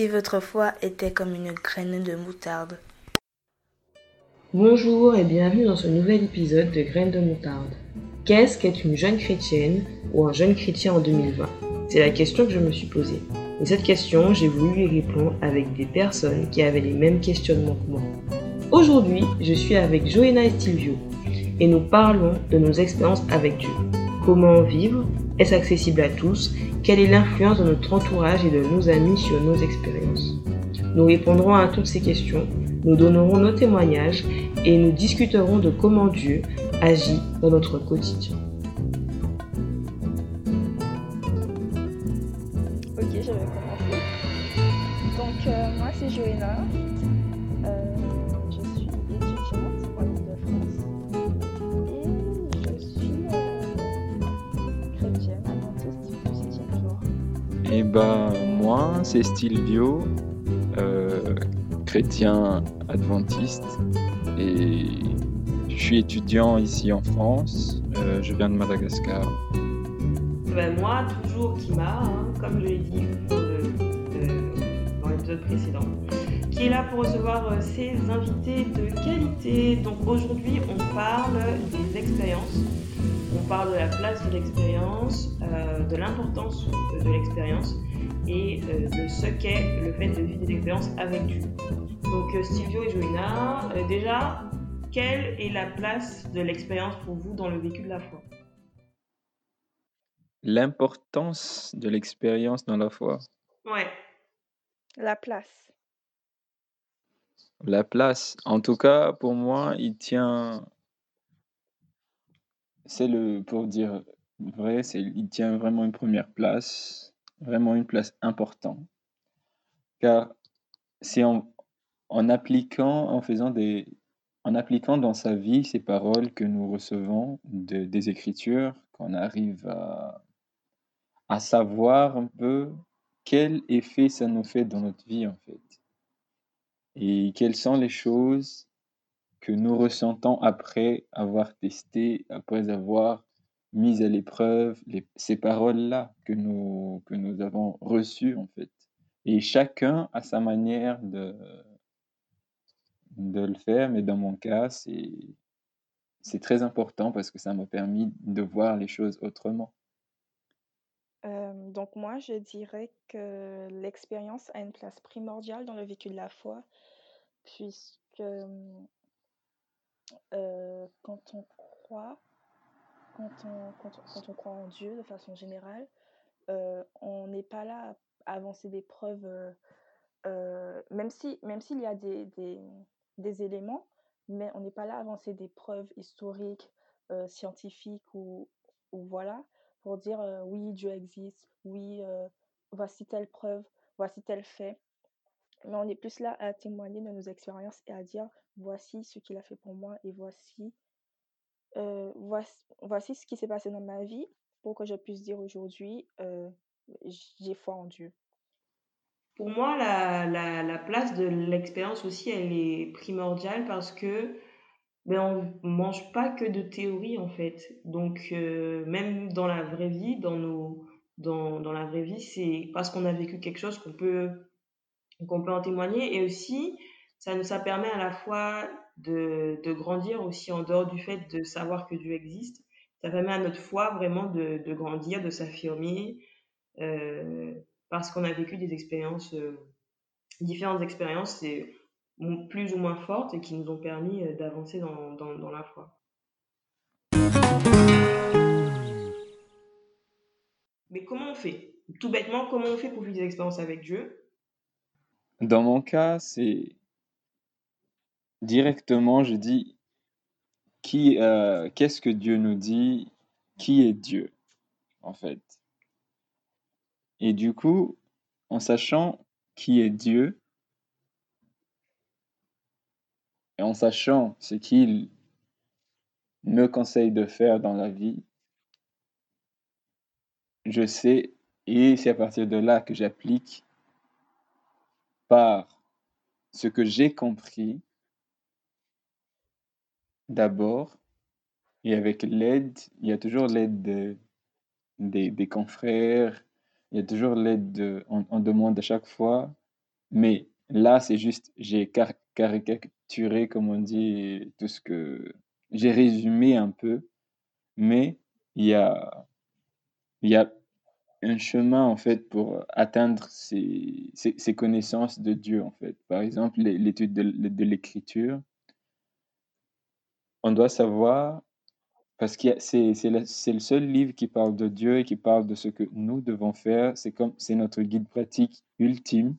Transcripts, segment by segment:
si votre foi était comme une graine de moutarde. Bonjour et bienvenue dans ce nouvel épisode de Graines de moutarde. Qu'est-ce qu'être une jeune chrétienne ou un jeune chrétien en 2020 C'est la question que je me suis posée. Et cette question, j'ai voulu y répondre avec des personnes qui avaient les mêmes questionnements que moi. Aujourd'hui, je suis avec Joëna et et nous parlons de nos expériences avec Dieu. Comment vivre Est-ce accessible à tous? Quelle est l'influence de notre entourage et de nos amis sur nos expériences? Nous répondrons à toutes ces questions, nous donnerons nos témoignages et nous discuterons de comment Dieu agit dans notre quotidien. C'est Stilvio, euh, chrétien adventiste, et je suis étudiant ici en France. Euh, je viens de Madagascar. Ben, moi, toujours Kima, hein, comme je l'ai dit euh, dans l'épisode précédent, qui est là pour recevoir euh, ses invités de qualité. Donc aujourd'hui, on parle des expériences. On parle de la place de l'expérience, de l'importance de l'expérience et euh, de ce qu'est le fait de vivre des expériences avec Dieu. Donc euh, Silvio et Joïna, euh, déjà, quelle est la place de l'expérience pour vous dans le vécu de la foi? L'importance de l'expérience dans la foi. Ouais. La place. La place, en tout cas, pour moi, il tient. C'est le, pour dire vrai, c'est, il tient vraiment une première place, vraiment une place importante. Car c'est en, en appliquant, en faisant des, en appliquant dans sa vie ces paroles que nous recevons de- des Écritures, qu'on arrive à, à savoir un peu quel effet ça nous fait dans notre vie, en fait. Et quelles sont les choses que nous ressentons après avoir testé, après avoir mis à l'épreuve ces paroles-là que nous, que nous avons reçues, en fait. Et chacun a sa manière de, de le faire, mais dans mon cas, c'est, c'est très important parce que ça m'a permis de voir les choses autrement. Euh, donc moi, je dirais que l'expérience a une place primordiale dans le vécu de la foi, puisque euh, quand on croit, quand on, croit en Dieu de façon générale, euh, on n'est pas là à avancer des preuves, euh, euh, même si, même s'il y a des, des, éléments, mais on n'est pas là à avancer des preuves historiques, euh, scientifiques ou, voilà, pour dire euh, oui, Dieu existe, oui, voici telle preuve, voici tel fait. Mais on est plus là à témoigner de nos expériences et à dire voici ce qu'il a fait pour moi et voici, voici, voici ce qui s'est passé dans ma vie pour que je puisse dire aujourd'hui j'ai foi en Dieu. Pour moi, la, la, la place de l'expérience aussi, elle est primordiale parce que ben, on mange pas que de théorie en fait. Donc, même dans la vraie vie, dans nos, dans, dans la vraie vie, c'est parce qu'on a vécu quelque chose qu'on peut, peut en témoigner. Et aussi, ça nous, ça permet à la fois de, de grandir aussi en dehors du fait de savoir que Dieu existe. Ça permet à notre foi vraiment de, de grandir, de s'affirmer, euh, parce qu'on a vécu des expériences, euh, différentes expériences, et plus ou moins fortes, et qui nous ont permis euh, d'avancer dans, dans, dans la foi. Mais comment on fait? Tout bêtement, comment on fait pour vivre des expériences avec Dieu? Dans mon cas, c'est directement, je dis, qui, euh, qu'est-ce que Dieu nous dit? Qui est Dieu, en fait? Et du coup, en sachant qui est Dieu et en sachant ce qu'il me conseille de faire dans la vie, je sais, et c'est à partir de là que j'applique par ce que j'ai compris d'abord, et avec l'aide, il y a toujours l'aide de- des, des confrères, il y a toujours l'aide de, on, demande à chaque fois Mais là, c'est juste, j'ai caricaturé, comme on dit, tout ce que j'ai résumé un peu, mais il y a, y a un chemin en fait pour atteindre ces, ces, connaissances de Dieu en fait. Par exemple, l'étude de, de l'écriture, on doit savoir, parce que c'est, le, seul livre qui parle de Dieu et qui parle de ce que nous devons faire. C'est comme c'est notre guide pratique ultime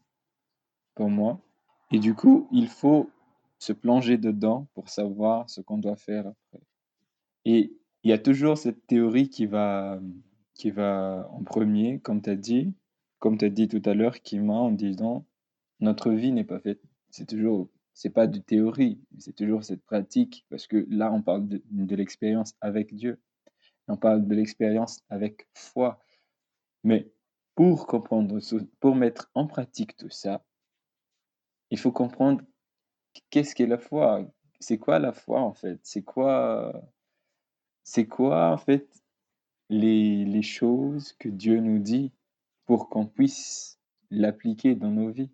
pour moi. Et du coup, il faut se plonger dedans pour savoir ce qu'on doit faire après. Et il y a toujours cette théorie qui va, qui va en premier, comme tu as dit, comme tu dit tout à l'heure, qui m'a en disant notre vie n'est pas faite. C'est toujours, c'est pas de théorie, c'est toujours cette pratique, parce que là, on parle de, l'expérience avec Dieu, on parle de l'expérience avec foi. Mais pour comprendre, pour mettre en pratique tout ça, il faut comprendre qu'est-ce qu'est la foi? C'est quoi la foi en fait? C'est quoi, c'est quoi en fait les, les choses que Dieu nous dit pour qu'on puisse l'appliquer dans nos vies?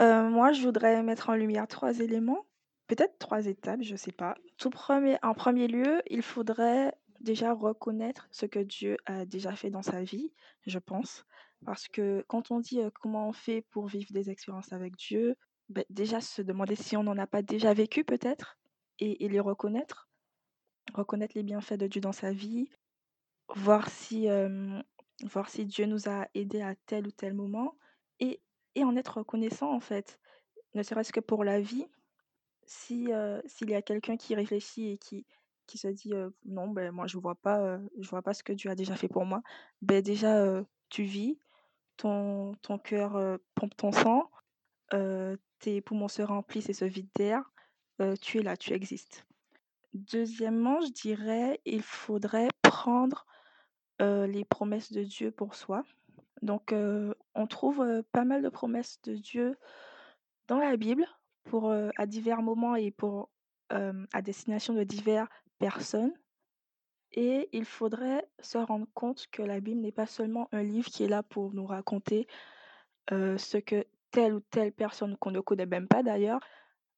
Euh, moi, je voudrais mettre en lumière trois éléments, peut-être trois étapes, je ne sais pas. Tout premier, en premier lieu, il faudrait déjà reconnaître ce que Dieu a déjà fait dans sa vie, je pense. Parce que quand on dit euh, comment on fait pour vivre des expériences avec Dieu, ben, déjà se demander si on n'en a pas déjà vécu peut-être et, les reconnaître. Reconnaître les bienfaits de Dieu dans sa vie, voir si, voir si Dieu nous a aidés à tel ou tel moment et, en être reconnaissant en fait, ne serait-ce que pour la vie. Si, s'il y a quelqu'un qui réfléchit et qui, qui se dit non, ben, moi je vois pas, je vois pas ce que Dieu a déjà fait pour moi, ben, déjà tu vis, ton, ton cœur pompe ton sang, tes poumons se remplissent et se vident d'air, tu es là, tu existes. Deuxièmement, je dirais, il faudrait prendre les promesses de Dieu pour soi. Donc, on trouve pas mal de promesses de Dieu dans la Bible pour à divers moments et pour à destination de diverses personnes. Et il faudrait se rendre compte que la Bible n'est pas seulement un livre qui est là pour nous raconter ce que telle ou telle personne qu'on ne connaît même pas d'ailleurs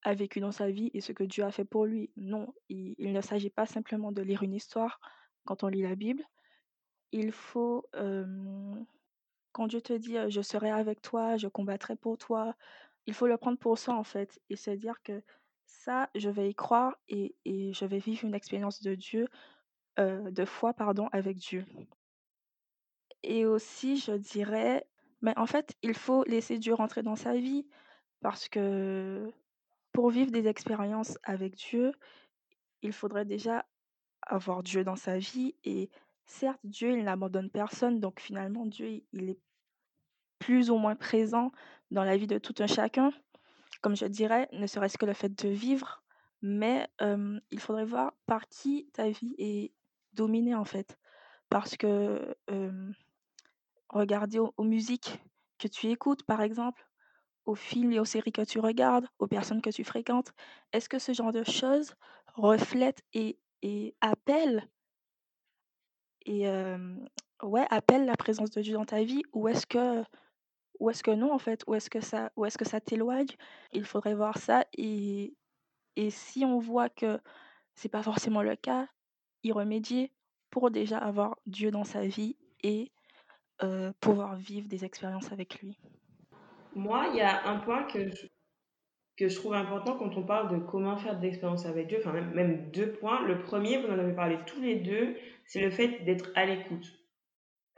a vécu dans sa vie et ce que Dieu a fait pour lui. Non, il, ne s'agit pas simplement de lire une histoire quand on lit la Bible. Il faut, quand Dieu te dit je serai avec toi, je combattrai pour toi, il faut le prendre pour ça en fait et se dire que ça, je vais y croire et, et je vais vivre une expérience de Dieu, de foi pardon, avec Dieu. Et aussi, je dirais, mais en fait, il faut laisser Dieu rentrer dans sa vie parce que pour vivre des expériences avec Dieu, il faudrait déjà avoir Dieu dans sa vie et certes, Dieu, il n'abandonne personne, donc finalement, Dieu, il est plus ou moins présent dans la vie de tout un chacun, comme je dirais, ne serait-ce que le fait de vivre, mais il faudrait voir par qui ta vie est dominée en fait. Parce que regarder aux, musiques que tu écoutes, par exemple, aux films et aux séries que tu regardes, aux personnes que tu fréquentes, est-ce que ce genre de choses reflète et, et appelle et ouais, appelle la présence de Dieu dans ta vie ou est-ce que ou est-ce que non en fait Ou est-ce que ça ou est-ce que ça t'éloigne? Il faudrait voir ça et et si on voit que c'est pas forcément le cas, y remédier pour déjà avoir Dieu dans sa vie et pouvoir vivre des expériences avec lui. Moi, il y a un point que je, que je trouve important quand on parle de comment faire des expériences avec Dieu, enfin même, même deux points. Le premier, vous en avez parlé tous les deux, c'est le fait d'être à l'écoute.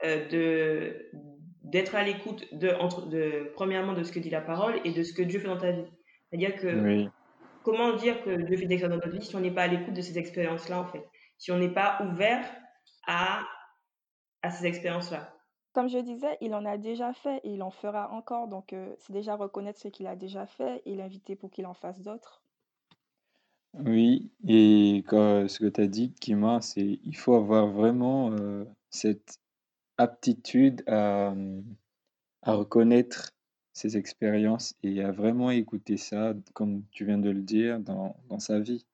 Euh, de d'être à l'écoute de, entre, de premièrement de ce que dit la parole et de ce que Dieu fait dans ta vie. C'est-à-dire que comment dire que Dieu fait des expériences dans notre vie si on n'est pas à l'écoute de ces expériences-là en fait, si on n'est pas ouvert à à ces expériences-là. Comme je disais, il en a déjà fait et il en fera encore. Donc, euh, c'est déjà reconnaître ce qu'il a déjà fait et l'inviter pour qu'il en fasse d'autres. Oui, et ce que tu as dit, Kima, c'est il faut avoir vraiment euh, cette aptitude à, à reconnaître ses expériences et à vraiment écouter ça, comme tu viens de le dire, dans, dans sa vie.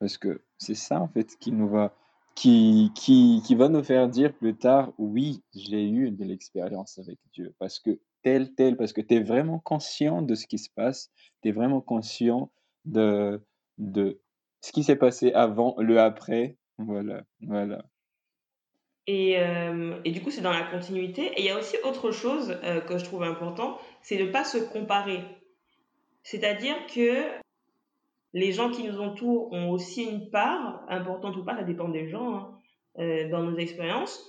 Parce que c'est ça, en fait, qui nous va qui, qui, qui va nous faire dire plus tard, oui, j'ai eu de l'expérience avec Dieu. Parce que tel, tel, parce que tu es vraiment conscient de ce qui se passe, tu es vraiment conscient de, de ce qui s'est passé avant, le après. Voilà, voilà. Et, euh, et, du coup, c'est dans la continuité. Et il y a aussi autre chose euh, que je trouve important, c'est de ne pas se comparer. C'est-à-dire que les gens qui nous entourent ont aussi une part, importante ou pas, ça dépend des gens, hein, euh, dans nos expériences,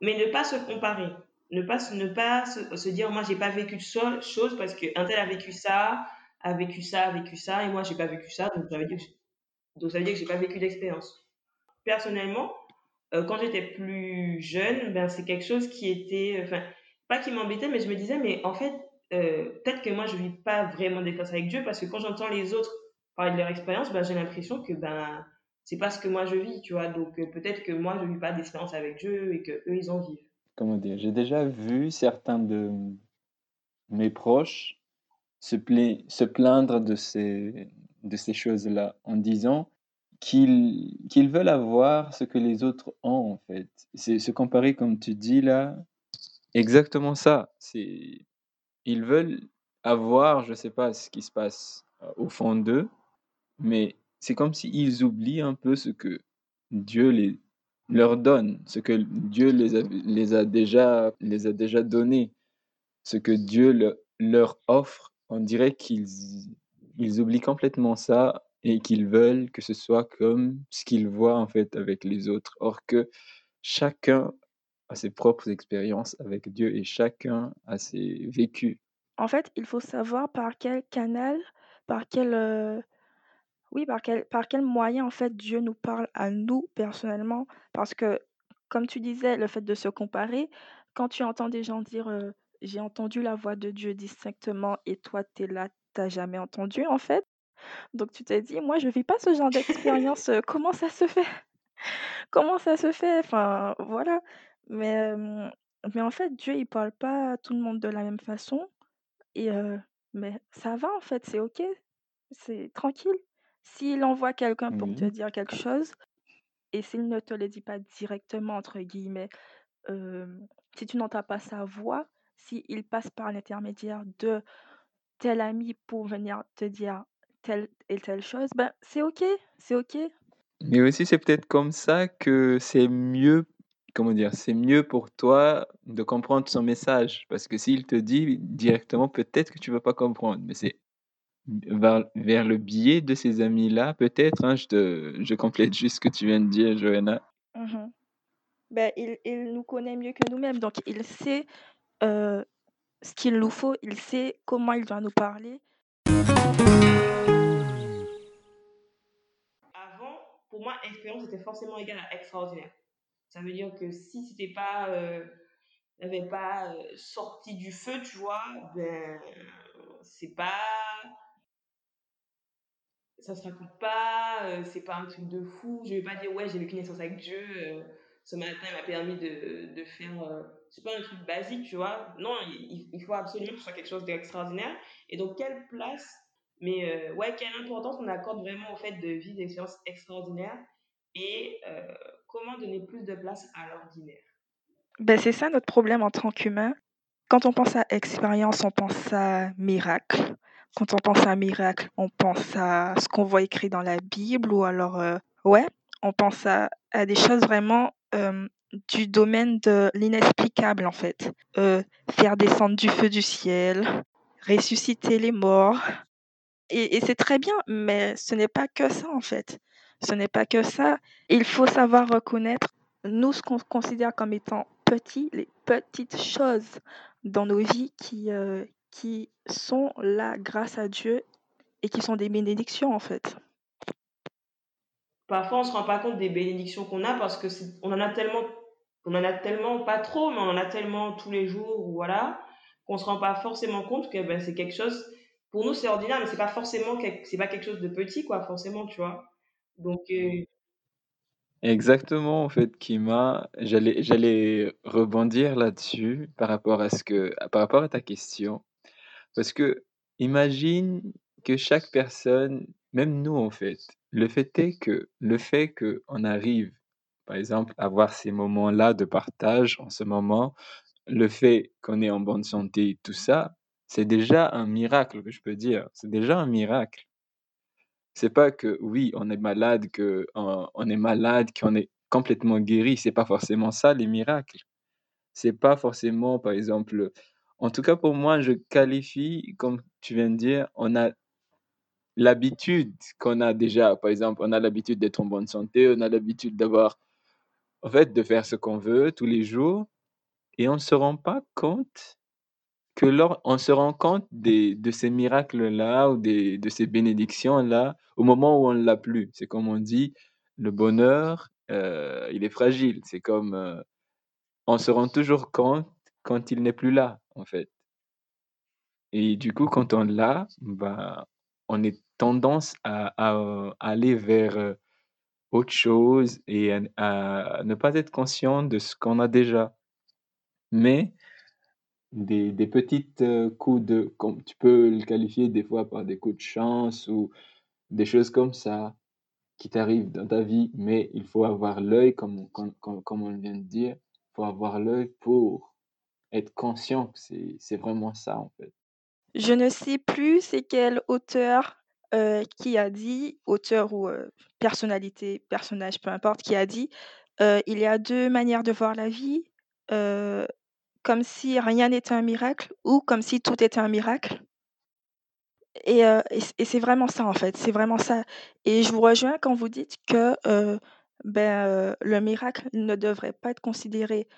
mais ne pas se comparer. Ne pas, ne pas se, dire, moi, j'ai pas vécu de choses parce qu'un tel a vécu ça, a vécu ça, a vécu ça, et moi, j'ai pas vécu ça, donc ça veut dire que, ça veut j'ai pas vécu d'expérience. Personnellement, euh, quand j'étais plus jeune, ben, c'est quelque chose qui était, enfin, pas qui m'embêtait, mais je me disais, mais en fait, euh, peut-être que moi, je vis pas vraiment d'expérience avec Dieu, parce que quand j'entends les autres parler de leur expérience, ben, j'ai l'impression que ben, c'est pas ce que moi je vis, tu vois. Donc euh, peut-être que moi, je vis pas d'expérience avec Dieu et que eux, ils en vivent. Comment dire? J'ai déjà vu certains de mes proches se, se plaindre de ces, de ces choses-là en disant qu'ils qu'ils veulent avoir ce que les autres ont, en fait. C'est se comparer, comme tu dis là, exactement ça. C'est ils veulent avoir, je sais pas ce qui se passe euh, au fond d'eux, mais c'est comme s'ils oublient un peu ce que Dieu les, leur donne, ce que Dieu les a, les a déjà les a déjà donné, ce que Dieu leur offre. On dirait qu'ils ils oublient complètement ça et qu'ils veulent que ce soit comme ce qu'ils voient en fait avec les autres. Or que chacun a ses propres expériences avec Dieu et chacun a ses vécus. En fait, il faut savoir par quel canal, par quel, euh, oui, par quel, par quel moyen en fait Dieu nous parle à nous personnellement? Parce que, comme tu disais, le fait de se comparer, quand tu entends des gens dire euh, j'ai entendu la voix de Dieu distinctement et toi tu es là, t'as jamais entendu en fait. Donc tu t'es dit: «Moi je vis pas ce genre d'expérience, comment ça se fait? Comment ça se fait?» enfin voilà. Mais, mais en fait Dieu il parle pas à tout le monde de la même façon et mais ça va en fait, c'est OK, c'est tranquille. S'il envoie quelqu'un pour te dire quelque chose et s'il ne te le dit pas «directement» entre guillemets, si tu n'entends pas sa voix, s'il passe par l'intermédiaire de tel ami pour venir te dire telle et telle chose, ben, c'est OK, c'est OK. Mais aussi, c'est peut-être comme ça que c'est mieux, comment dire, c'est mieux pour toi de comprendre son message. Parce que s'il te dit directement, peut-être que tu ne vas pas comprendre. Mais c'est vers, vers le biais de ces amis-là, peut-être, hein, je, te, je complète juste ce que tu viens de dire, Johanna. Mmh ben, il, il, nous connaît mieux que nous-mêmes, donc il sait euh, ce qu'il nous faut, il sait comment il doit nous parler. pour moi, expérience était forcément égale à extraordinaire. Ça veut dire que si c'était pas, euh, n'avait pas euh, sorti du feu, tu vois, ben, c'est pas, ça se raconte pas, euh, c'est pas un truc de fou. Je vais pas dire, ouais, j'ai vécu une naissance avec Dieu, euh, ce matin, il m'a permis de, de faire, c'est pas un truc basique, tu vois. Non, il, il, faut absolument que ce soit quelque chose d'extraordinaire. Et donc, quelle place mais euh, ouais, quelle importance on accorde vraiment au fait de vivre des expériences extraordinaires et euh, comment donner plus de place à l'ordinaire? Ben, C'est ça notre problème en tant qu'humain. Quand on pense à expérience, on pense à miracle. Quand on pense à miracle, on pense à ce qu'on voit écrit dans la Bible ou alors, euh, ouais, on pense à, des choses vraiment du domaine de l'inexplicable en fait. faire descendre du feu du ciel, ressusciter les morts, et, c'est très bien, mais ce n'est pas que ça en fait. Ce n'est pas que ça. Il faut savoir reconnaître, nous, ce qu'on considère comme étant petits, les petites choses dans nos vies qui, euh, qui sont là grâce à Dieu et qui sont des bénédictions en fait. Parfois, on ne se rend pas compte des bénédictions qu'on a parce que on en a tellement, on en a tellement pas trop, mais on en a tellement tous les jours, voilà, qu'on se rend pas forcément compte que ben, c'est quelque chose pour nous, c'est ordinaire, mais c'est pas forcément c'est pas quelque chose de petit, quoi, forcément, tu vois. Donc. Euh, Exactement, en fait, Kima. J'allais, j'allais rebondir là-dessus par rapport à ce que, par rapport à ta question. Parce que, imagine que chaque personne, même nous, en fait, le fait est que, le fait qu'on arrive, par exemple, à avoir ces moments-là de partage en ce moment, le fait qu'on est en bonne santé, tout ça, c'est déjà un miracle que je peux dire. C'est déjà un miracle. C'est pas que oui, on est malade, que on, est malade, qu'on est complètement guéri. C'est pas forcément ça les miracles. C'est pas forcément, par exemple, en tout cas pour moi, je qualifie, comme tu viens de dire, on a l'habitude qu'on a déjà. Par exemple, on a l'habitude d'être en bonne santé, on a l'habitude d'avoir, en fait, de faire ce qu'on veut tous les jours, et on ne se rend pas compte que lors, on se rend compte des, de ces miracles-là ou des, de ces bénédictions-là au moment où on ne l'a plus. C'est comme on dit, le bonheur, euh, il est fragile. C'est comme, euh, on se rend toujours compte quand il n'est plus là, en fait. Et du coup, quand on l'a, bah, on est tendance à, à aller vers euh, autre chose et à, ne pas être conscient de ce qu'on a déjà. Mais des, des euh, coups de, comme tu peux le qualifier des fois par des coups de chance ou des choses comme ça qui t'arrivent dans ta vie, mais il faut avoir l'œil, comme, comme, comme on vient de dire, il faut avoir l'œil pour être conscient que c'est, c'est vraiment ça en fait. Je ne sais plus c'est quel auteur euh, qui a dit, auteur ou euh, personnalité, personnage, peu importe, qui a dit, euh, il y a deux manières de voir la vie, comme si rien n'était un miracle ou comme si tout était un miracle. Et, et et c'est vraiment ça en fait, c'est vraiment ça. Et je vous rejoins quand vous dites que ben, le miracle ne devrait pas être considéré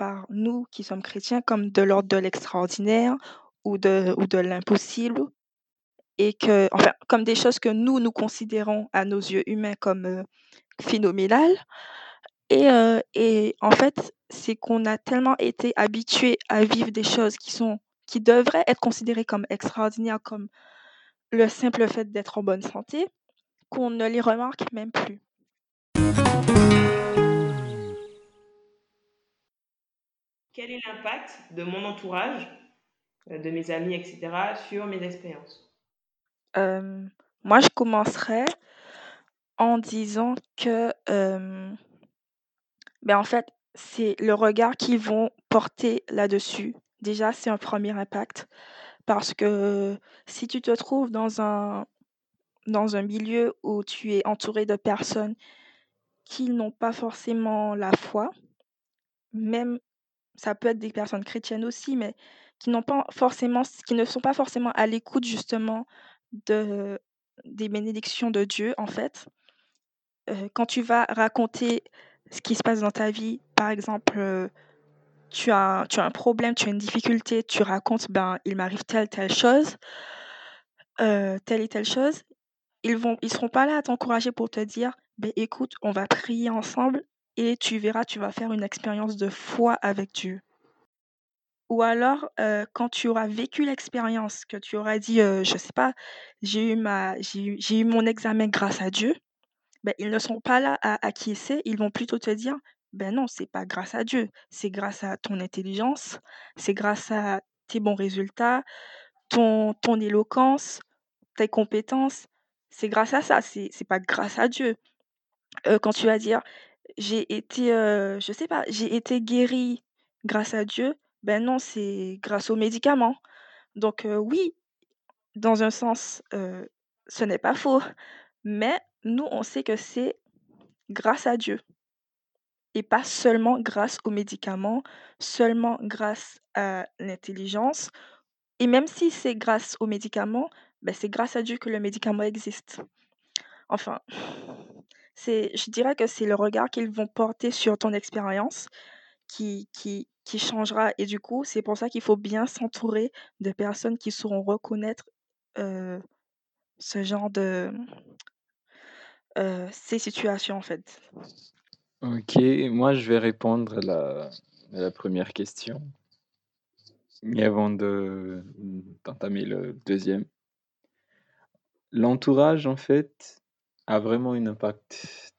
par nous qui sommes chrétiens comme de l'ordre de l'extraordinaire ou de, ou de l'impossible et que, enfin, comme des choses que nous, nous considérons à nos yeux humains comme euh, phénoménales. Et, euh, et en fait, c'est qu'on a tellement été habitués à vivre des choses qui sont, qui devraient être considérées comme extraordinaires, comme le simple fait d'être en bonne santé, qu'on ne les remarque même plus. Quel est l'impact de mon entourage, euh, de mes amis, etc., sur mes expériences? Euh, moi, je commencerai en disant que, euh, ben en fait, c'est le regard qu'ils vont porter là-dessus. Déjà, c'est un premier impact parce que si tu te trouves dans un, dans un milieu où tu es entouré de personnes qui n'ont pas forcément la foi, même ça peut être des personnes chrétiennes aussi, mais qui n'ont pas forcément, qui ne sont pas forcément à l'écoute justement de des bénédictions de Dieu en fait. Quand tu vas raconter ce qui se passe dans ta vie, par exemple, tu as, tu as un problème, tu as une difficulté, tu racontes, ben, il m'arrive telle, telle chose, telle et telle chose, ils vont, ils seront pas là à t'encourager pour te dire, ben, écoute, on va prier ensemble et tu verras, tu vas faire une expérience de foi avec Dieu. Ou alors, euh, quand tu auras vécu l'expérience, que tu auras dit, euh, je sais pas, j'ai eu ma, j'ai mon examen grâce à Dieu, ben, ils ne sont pas là à acquiescer, ils vont plutôt te dire, ben non, c'est pas grâce à Dieu, c'est grâce à ton intelligence, c'est grâce à tes bons résultats, ton, ton éloquence, tes compétences, c'est grâce à ça, c'est, c'est pas grâce à Dieu. Euh, quand tu vas dire, j'ai été, je sais pas, j'ai été guéri grâce à Dieu, ben non, c'est grâce aux médicaments. Donc oui, dans un sens, ce n'est pas faux, mais nous, on sait que c'est grâce à Dieu et pas seulement grâce aux médicaments, seulement grâce à l'intelligence. Et même si c'est grâce aux médicaments, ben c'est grâce à Dieu que le médicament existe. Enfin, c'est, je dirais que c'est le regard qu'ils vont porter sur ton expérience qui, qui, qui changera. Et du coup, c'est pour ça qu'il faut bien s'entourer de personnes qui sauront reconnaître ce genre de ces situations en fait. Ok, moi je vais répondre à la, la première question. Et avant de d'entamer le deuxième. L'entourage, en fait, a vraiment un impact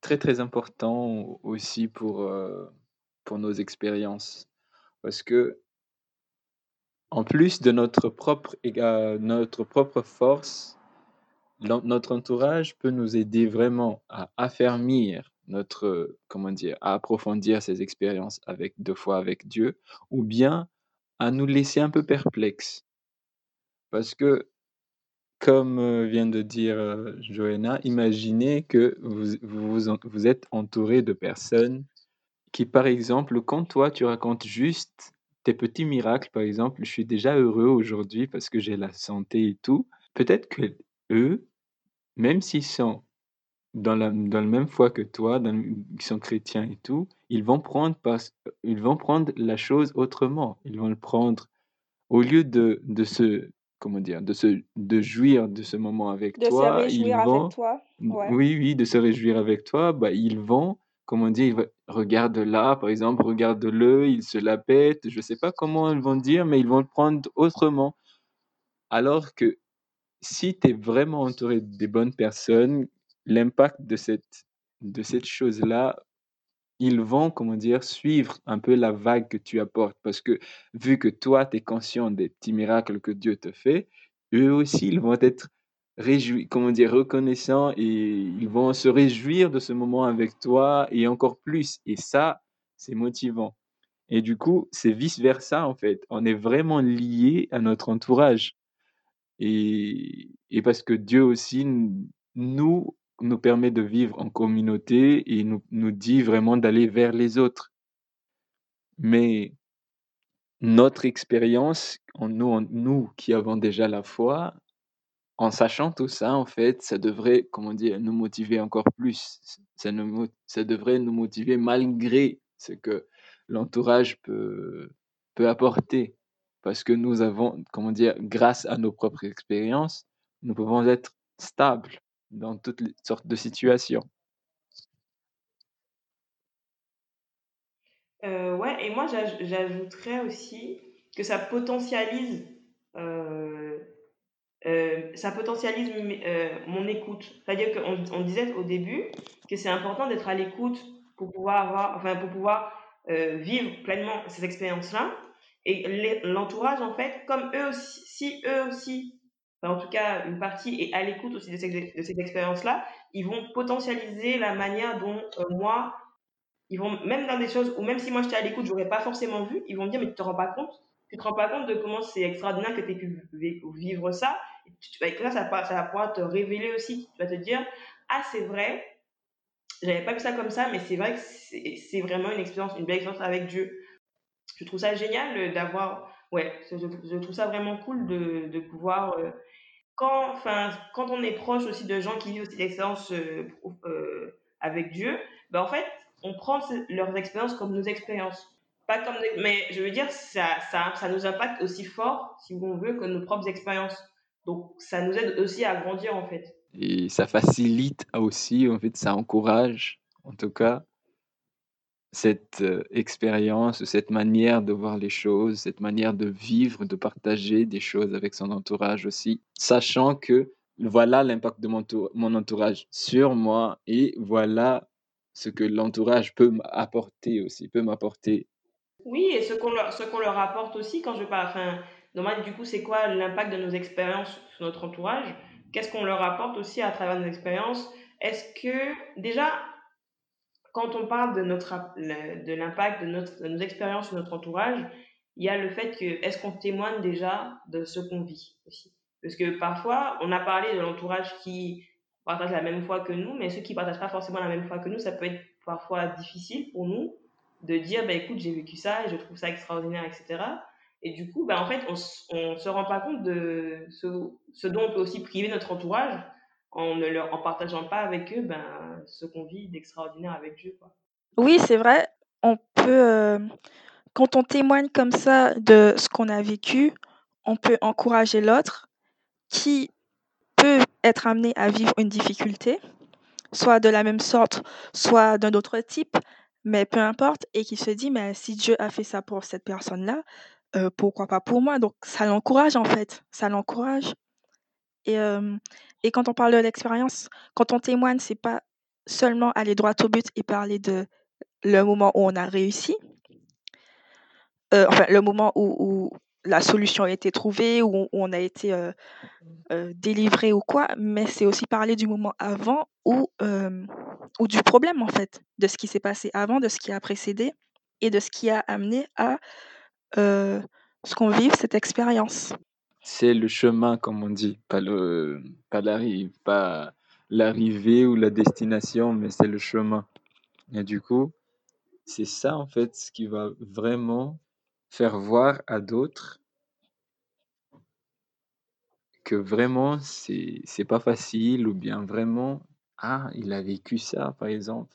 très très important aussi pour, euh, pour nos expériences. Parce que, en plus de notre propre, éga- notre propre force, notre entourage peut nous aider vraiment à affermir notre, comment dire, à approfondir ces expériences avec deux fois avec Dieu, ou bien à nous laisser un peu perplexes. Parce que, comme euh, vient de dire euh, Joanna, imaginez que vous, vous, êtes entouré de personnes qui, par exemple, quand toi, tu racontes juste tes petits miracles, par exemple, je suis déjà heureux aujourd'hui parce que j'ai la santé et tout, peut-être que eux, même s'ils sont dans la, le même foi que toi, dans, sont chrétiens et tout, ils vont prendre vont prendre la chose autrement. Ils vont le prendre au lieu de, de se comment dire, de se de jouir de ce moment avec De se toi, ils réjouir avec vont toi. Ouais. oui oui de se réjouir avec toi, bah ils vont comment dire, ils regarde là par exemple, regarde-le, ils se la pètent, je sais pas comment ils vont dire, mais ils vont le prendre autrement. Alors que si tu es vraiment entouré des bonnes personnes, l'impact de cette, de cette chose-là, ils vont, comment dire, suivre un peu la vague que tu apportes. Parce que vu que toi, tu es conscient des petits miracles que Dieu te fait, eux aussi, ils vont être réjouis, comment dire, reconnaissants et ils vont se réjouir de ce moment avec toi et encore plus. Et ça, c'est motivant. Et du coup, c'est vice-versa, en fait. On est vraiment lié à notre entourage. Et, et parce que Dieu aussi nous, nous permet de vivre en communauté et nous, nous dit vraiment d'aller vers les autres. Mais notre expérience, en nous, en nous qui avons déjà la foi, en sachant tout ça, en fait, ça devrait, comment dire, nous motiver encore plus. Ça, nous, ça devrait nous motiver malgré ce que l'entourage peut, peut apporter. Parce que nous avons, comment dire, grâce à nos propres expériences, nous pouvons être stables dans toutes sortes de situations. Euh, ouais, et moi j'aj- j'ajouterais aussi que ça potentialise, euh, euh, ça potentialise mon écoute. C'est-à-dire qu'on on disait au début que c'est important d'être à l'écoute pour pouvoir avoir, enfin pour pouvoir vivre pleinement ces expériences-là. Et l'entourage, en fait, comme eux aussi, si eux aussi, en tout cas une partie est à l'écoute aussi de ces, de ces expériences-là, ils vont potentialiser la manière dont euh, moi ils vont, même dans des choses où même si moi j'étais à l'écoute, j'aurais pas forcément vu, ils vont me dire, mais tu te rends pas compte, tu te rends pas compte de comment c'est extraordinaire que tu aies pu vi- vivre ça? Et tu, là, ça, ça va pouvoir te révéler aussi. Tu vas te dire, ah, c'est vrai, j'avais pas vu ça comme ça, mais c'est vrai que c'est vraiment une expérience, une belle expérience avec Dieu. Je trouve ça génial euh, d'avoir, ouais, je, trouve ça vraiment cool de, de pouvoir, euh, quand, enfin, quand on est proche aussi de gens qui vivent aussi des expériences euh, euh, avec Dieu, ben en fait, on prend leurs expériences comme nos expériences. Pas comme mais je veux dire, ça, ça, ça nous impacte aussi fort, si on veut, que nos propres expériences. Donc, ça nous aide aussi à grandir, en fait. Et ça facilite aussi, en fait, ça encourage, en tout cas, cette euh, expérience, cette manière de voir les choses, cette manière de vivre, de partager des choses avec son entourage aussi, sachant que voilà l'impact de mon, mon entourage sur moi et voilà ce que l'entourage peut m'apporter aussi, peut m'apporter. Oui, et ce qu'on leur, qu'on leur apporte aussi, quand je parle, enfin, normal, du coup, c'est quoi l'impact de nos expériences sur notre entourage? Qu'est-ce qu'on leur apporte aussi à travers nos expériences? Est-ce que, déjà, quand on parle de notre de l'impact de, notre, de nos expériences sur notre entourage, il y a le fait que est-ce qu'on témoigne déjà de ce qu'on vit aussi? Parce que parfois, on a parlé de l'entourage qui partage la même foi que nous, mais ceux qui partagent pas forcément la même foi que nous, ça peut être parfois difficile pour nous de dire, bah, écoute, j'ai vécu ça et je trouve ça extraordinaire, etc. Et du coup, bah, en fait, on ne se rend pas compte de ce, ce dont on peut aussi priver notre entourage en ne leur en partageant pas avec eux ben, ce qu'on vit d'extraordinaire avec Dieu. Oui, c'est vrai. On peut, euh, quand on témoigne comme ça de ce qu'on a vécu, on peut encourager l'autre qui peut être amené à vivre une difficulté, soit de la même sorte, soit d'un autre type, mais peu importe, et qui se dit, mais si Dieu a fait ça pour cette personne-là, euh, pourquoi pas pour moi? Donc ça l'encourage en fait, ça l'encourage. Et, euh, et quand on parle de l'expérience, quand on témoigne, c'est pas seulement aller droit au but et parler de le moment où on a réussi, euh, enfin le moment où, où, la solution a été trouvée, où, on a été euh, euh, délivré ou quoi, mais c'est aussi parler du moment avant euh, ou du problème en fait, de ce qui s'est passé avant, de ce qui a précédé et de ce qui a amené à ce qu'on vive cette expérience. C'est le chemin, comme on dit, pas le, pas l'arrivée, pas l'arrivée ou la destination, mais c'est le chemin. Et du coup, c'est ça en fait ce qui va vraiment faire voir à d'autres que vraiment c'est pas facile ou bien vraiment ah il a vécu ça par exemple.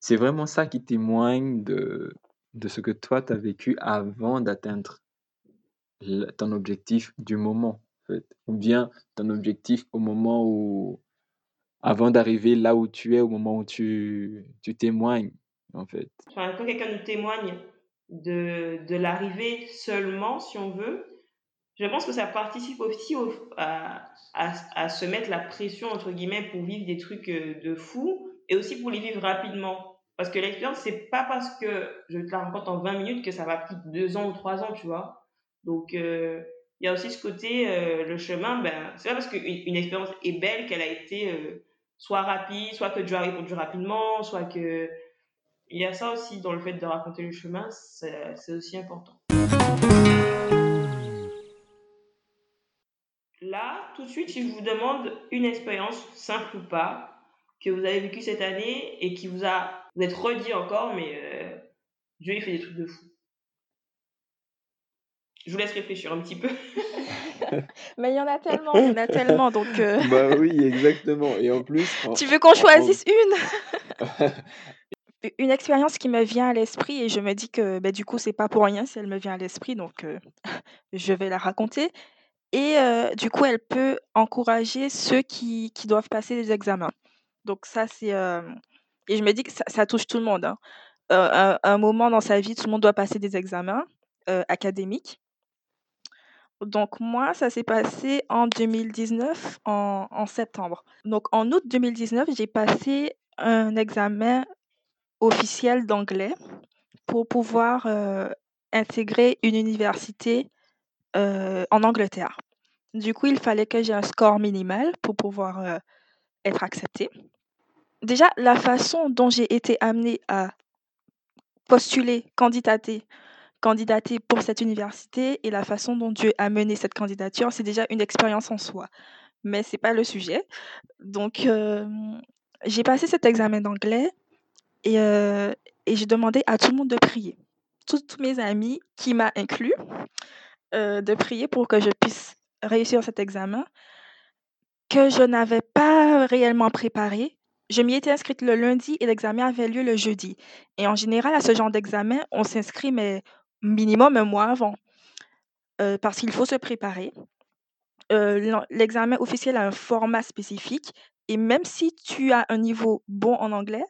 C'est vraiment ça qui témoigne de de ce que toi tu as vécu avant d'atteindre ton objectif du moment en fait ou bien ton objectif au moment où avant d'arriver là où tu es au moment où tu tu témoignes en fait. quand quelqu'un nous témoigne de, de l'arrivée seulement, si on veut, je pense que ça participe aussi à, à, à, se mettre la pression, entre guillemets, pour vivre des trucs euh, de fou et aussi pour les vivre rapidement. Parce que l'expérience, c'est pas parce que je te la raconte en 20 minutes que ça va pris deux ans ou trois ans, tu vois. Donc, euh, il y a aussi ce côté, euh, le chemin, ben, c'est pas parce qu'une une expérience est belle qu'elle a été soit rapide, soit que Dieu a répondu rapidement, soit que il y a ça aussi dans le fait de raconter le chemin, c'est aussi important. Là, tout de suite, je vous demande une expérience, simple ou pas, que vous avez vécue cette année et qui vous a, vous êtes redit encore, mais euh, Dieu, il fait des trucs de fou. Je vous laisse réfléchir un petit peu. mais il y en a tellement, il y en a tellement, donc... Euh. Bah oui, exactement. Et en plus... Tu veux qu'on choisisse une? Une expérience qui me vient à l'esprit et je me dis que bah, du coup, c'est pas pour rien si elle me vient à l'esprit, donc je vais la raconter. Et du coup, elle peut encourager ceux qui, qui doivent passer des examens. Donc ça, c'est... et je me dis que ça, touche tout le monde. Hein. Un, un, moment dans sa vie, tout le monde doit passer des examens académiques. Donc moi, ça s'est passé en 2019, en, septembre. Donc en août 2019, j'ai passé un examen officiel d'anglais pour pouvoir intégrer une université en Angleterre. Du coup, il fallait que j'ai un score minimal pour pouvoir être acceptée. Déjà, la façon dont j'ai été amenée à postuler, candidater, candidater pour cette université et la façon dont Dieu a mené cette candidature, c'est déjà une expérience en soi. Mais ce n'est pas le sujet. Donc, j'ai passé cet examen d'anglais et, et j'ai demandé à tout le monde de prier. Tous, mes amis, qui m'a inclus, de prier pour que je puisse réussir cet examen que je n'avais pas réellement préparé. Je m'y étais inscrite le lundi et l'examen avait lieu le jeudi. Et en général, à ce genre d'examen, on s'inscrit mais minimum un mois avant parce qu'il faut se préparer. l'examen officiel a un format spécifique et même si tu as un niveau bon en anglais,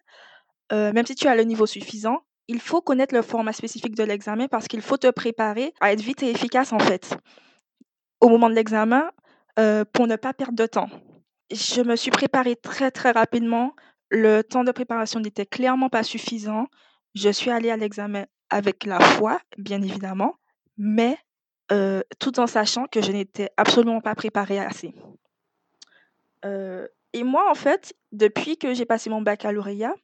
même si tu as le niveau suffisant, il faut connaître le format spécifique de l'examen parce qu'il faut te préparer à être vite et efficace en fait au moment de l'examen pour ne pas perdre de temps. Je me suis préparée très très rapidement. Le temps de préparation n'était clairement pas suffisant. Je suis allée à l'examen avec la foi, bien évidemment, mais tout en sachant que je n'étais absolument pas préparée assez. et moi, en fait, depuis que j'ai passé mon baccalauréat,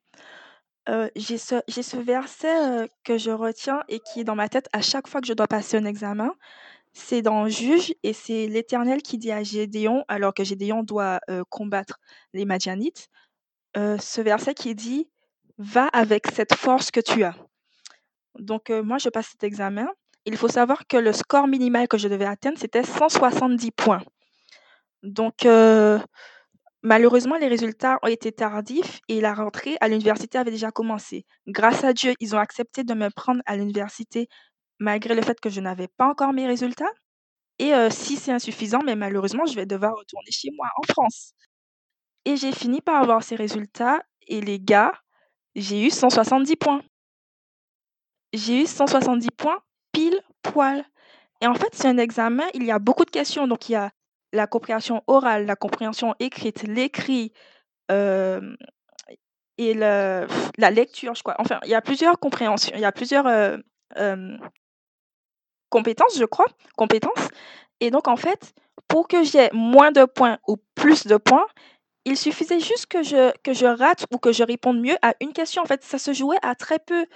j'ai ce, ce, verset que je retiens et qui est dans ma tête à chaque fois que je dois passer un examen. C'est dans Juge et c'est l'Éternel qui dit à Gédéon, alors que Gédéon doit combattre les Madianites, ce verset qui dit Va avec cette force que tu as. Donc, moi, je passe cet examen. Il faut savoir que le score minimal que je devais atteindre, c'était 170 points. Donc, Malheureusement, les résultats ont été tardifs et la rentrée à l'université avait déjà commencé. Grâce à Dieu, ils ont accepté de me prendre à l'université malgré le fait que je n'avais pas encore mes résultats. Et si c'est insuffisant, mais malheureusement, je vais devoir retourner chez moi en France. Et j'ai fini par avoir ces résultats et les gars, j'ai eu 170 points. J'ai eu 170 points pile poil. Et en fait, c'est un examen, il y a beaucoup de questions. Donc, il y a la compréhension orale, la compréhension écrite, l'écrit et le, la lecture, je crois. Enfin, il y a plusieurs compréhensions, il y a plusieurs compétences, je crois, compétences. Et donc, en fait, pour que j'ai moins de points ou plus de points, il suffisait juste que je que je rate ou que je réponde mieux à une question. En fait, ça se jouait à très peu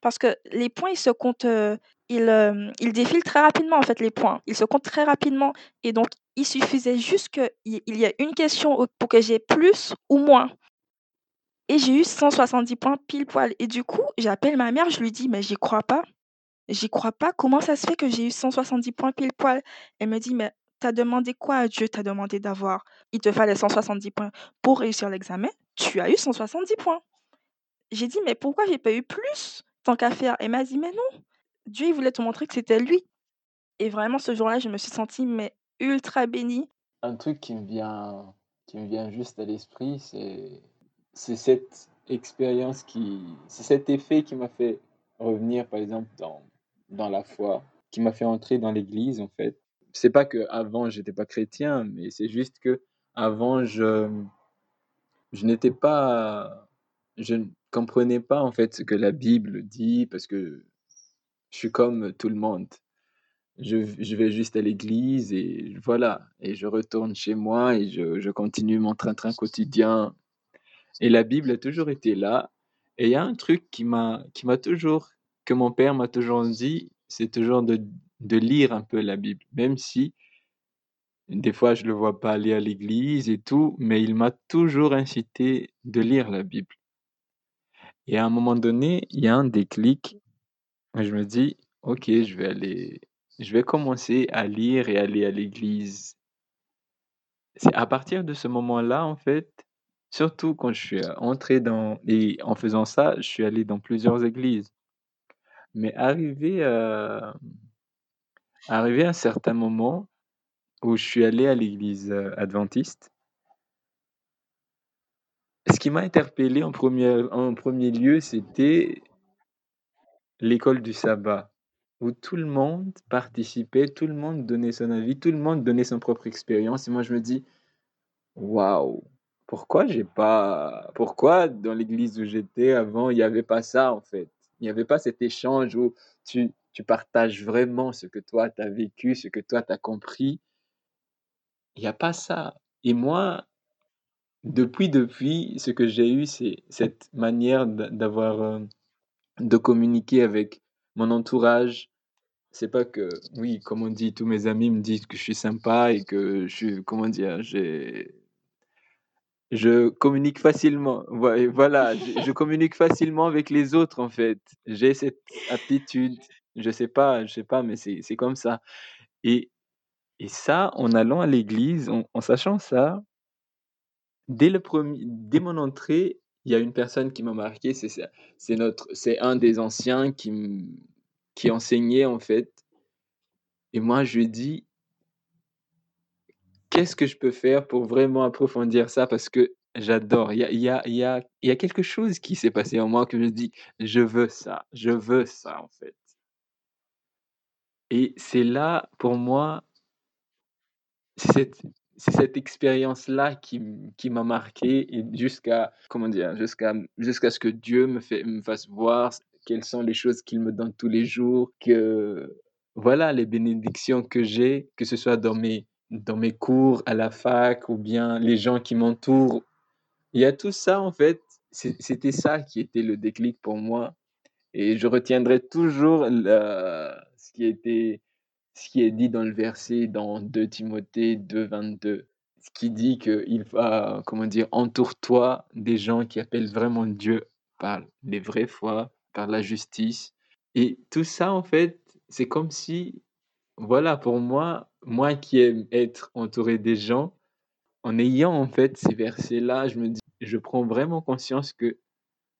parce que les points, ils se comptent, heu, ils, hem, ils défilent très rapidement, en fait, les points. Ils se comptent très rapidement et donc il suffisait juste qu'il il y ait une question pour que j'ai plus ou moins et j'ai eu 170 points pile poil et du coup, j'appelle ma mère, je lui dis: «Mais j'y crois pas, j'y crois pas, comment ça se fait que j'ai eu 170 points pile poil?» elle me dit: «Mais tu as demandé quoi à Dieu? Tu as demandé d'avoir il te fallait 170 points pour réussir l'examen, tu as eu 170 points». J'ai dit: «Mais pourquoi j'ai pas eu plus? Tant qu'à faire?» elle m'a dit: «Mais non, Dieu, il voulait te montrer que c'était lui» et vraiment ce jour-là, je me suis sentie mais ultra bénie. Un truc qui me vient qui me vient juste à l'esprit, c'est c'est cette expérience qui c'est cet effet qui m'a fait revenir, par exemple, dans dans la foi, qui m'a fait entrer dans l'église, en fait. C'est pas qu'avant, j'étais pas chrétien, mais c'est juste qu'avant, je je n'étais pas je ne comprenais pas, en fait, ce que la Bible dit parce que je suis comme tout le monde. Je je vais juste à l'église et voilà et je retourne chez moi et je je continue mon train-train quotidien. Et la Bible a toujours été là. Et il y a un truc qui m'a toujours que mon père m'a toujours dit, c'est toujours de de lire un peu la Bible, même si des fois je le vois pas aller à l'église et tout, mais il m'a toujours incité de lire la Bible et à un moment donné, il y a un déclic je me dis: «OK, je vais aller je vais commencer à lire et aller à l'église». C'est à partir de ce moment-là, en fait, surtout quand je suis, entré dans et en faisant ça, je suis allé dans plusieurs églises. Mais arrivé, hem, arrivé à un certain moment où je suis allé à l'église, heu, adventiste ce qui m'a interpellé en 1er en 1er lieu, c'était l'école du sabbat, où tout le monde participait, tout le monde donnait son avis, tout le monde donnait son propre expérience et moi je me dis: «Waouh, pourquoi j'ai pas pourquoi dans l'église où j'étais avant, il y avait pas ça, en fait?» il y avait pas cet échange où tu tu partages vraiment ce que toi tu as vécu, ce que toi tu as compris. Il y a pas ça et moi, depuis depuis, ce que j'ai eu, c'est cette manière d'a d'avoir, heu, de communiquer avec mon entourage. C'est pas que oui, comme on dit, tous mes amis me disent que je suis sympa et que je suis comment dire? J'ai je communique facilement, voi voilà, je je communique facilement avec les autres, en fait. J'ai cette aptitude, je sais pas je sais pas, mais c'est c'est comme ça et et ça, en allant à l'église, en en sachant ça dès le prem dès mon entrée, il y a une personne qui m'a marqué, c'est notre un des anciens qui qui enseignait, en fait et moi je dit «Qu'est-ce que je peux faire pour vraiment approfondir ça?» parce que j'adore. Il y a y a y a y a quelque chose qui s'est passé en moi que je dis: «Je veux ça, je veux ça, en fait». Et c'est là, pour moi cette c'est cette expérience-là qui qui m'a marqué jusqu'à comment dire? Jusqu'à jusqu'à ce que Dieu me fait me fasse voir quelles sont les choses qu'il me donne tous les jours, que voilà, les bénédictions que j'ai, que ce soit dans mes dans mes cours à la fac ou bien les gens qui m'entourent. Il y a tout ça, en fait, c'était ça qui était le déclic pour moi et je retiendrai toujours ce qui était ce qui est dit dans le verset dans 2 Timothée 2:22, ce qui dit qu'il va, comment dire? «Entoure-toi des gens qui appellent vraiment Dieu par les vraies foi, par la justice» et tout ça, en fait, c'est comme si voilà, pour moi, moi qui aime être entouré des gens, en ayant, en fait, ces versets-là, je me dis je prends vraiment conscience que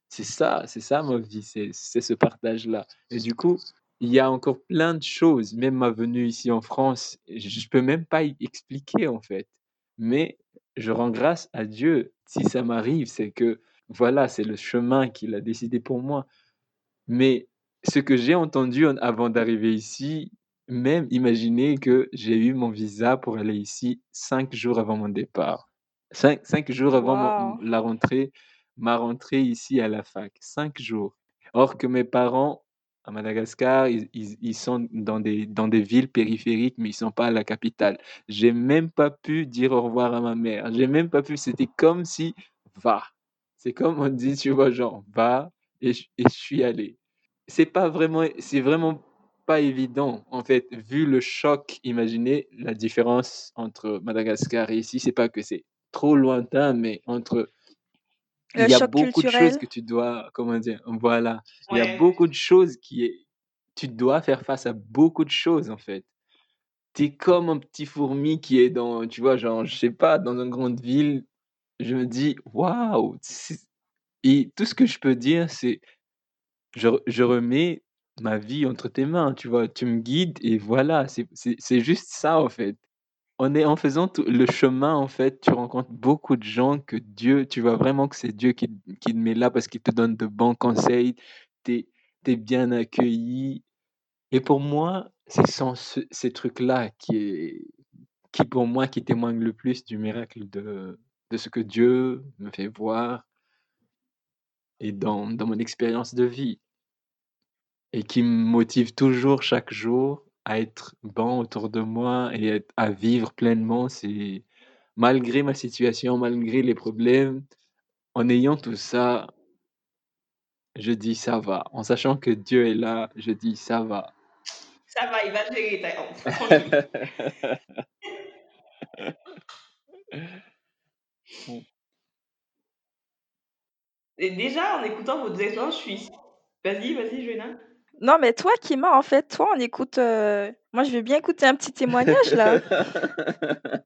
c'est ça c'est ça ma vie, c'est ce partage-là et du coup, il y a encore plein de choses, même ma venue ici en France, je peux même pas y expliquer, en fait, mais je rends grâce à Dieu. Si ça m'arrive, c'est que voilà, c'est le chemin qu'il a décidé pour moi, mais ce que j'ai entendu en avant d'arriver ici, même imaginez que j'ai eu mon visa pour aller ici 5 jours avant mon départ. 5- 5 jours avant mon la rentrée ma rentrée ici à la fac, 5 jours. Or que mes parents à Madagascar, ils, ils- ils sont dans des, dans des villes périphériques, mais ils sont pas à la capitale. J'ai même pas pu dire au revoir à ma mère. J'ai même pas pu. C'était comme si, va. C'est comme on dit, tu vois, genre, va, et et je suis allé. C'est pas vraiment, c'est vraiment pas évident, en fait, vu le choc. Imaginez la différence entre Madagascar et ici. C'est pas que c'est trop lointain, mais entre il y a beaucoup de choses que tu dois, comment dire, voilà, il y a beaucoup de choses qui est, tu dois faire face à beaucoup de choses en fait. T'es comme un petit fourmi qui est dans, tu vois, genre, je sais pas, dans une grande ville. Je me dis, waouh! Et tout ce que je peux dire, c'est, je, je remets ma vie entre tes mains, tu vois, tu me guides et voilà, c'est juste ça en fait. On est en faisant tout le chemin, en fait, tu rencontres beaucoup de gens que Dieu, tu vois vraiment que c'est Dieu qui, qui te met là parce qu'il te donne de bons conseils, tu es, bien accueilli. Et pour moi, c'est ce- ces trucs-là qui qui pour moi, qui témoignent le plus du miracle de, de ce que Dieu me fait voir et dans, dans mon expérience de vie et qui me motive toujours chaque jour à être bon autour de moi et à vivre pleinement. C'est malgré ma situation, malgré les problèmes, en ayant tout ça, je dis ça va. En sachant que Dieu est là, je dis ça va. Ça va, il va gérer. Et déjà, en écoutant vos expériences, je suis. Vas-y, vas-y, Joanna. Non, mais toi, Kima, en fait, toi, on écoute. euh, Moi, je veux bien écouter un petit témoignage là.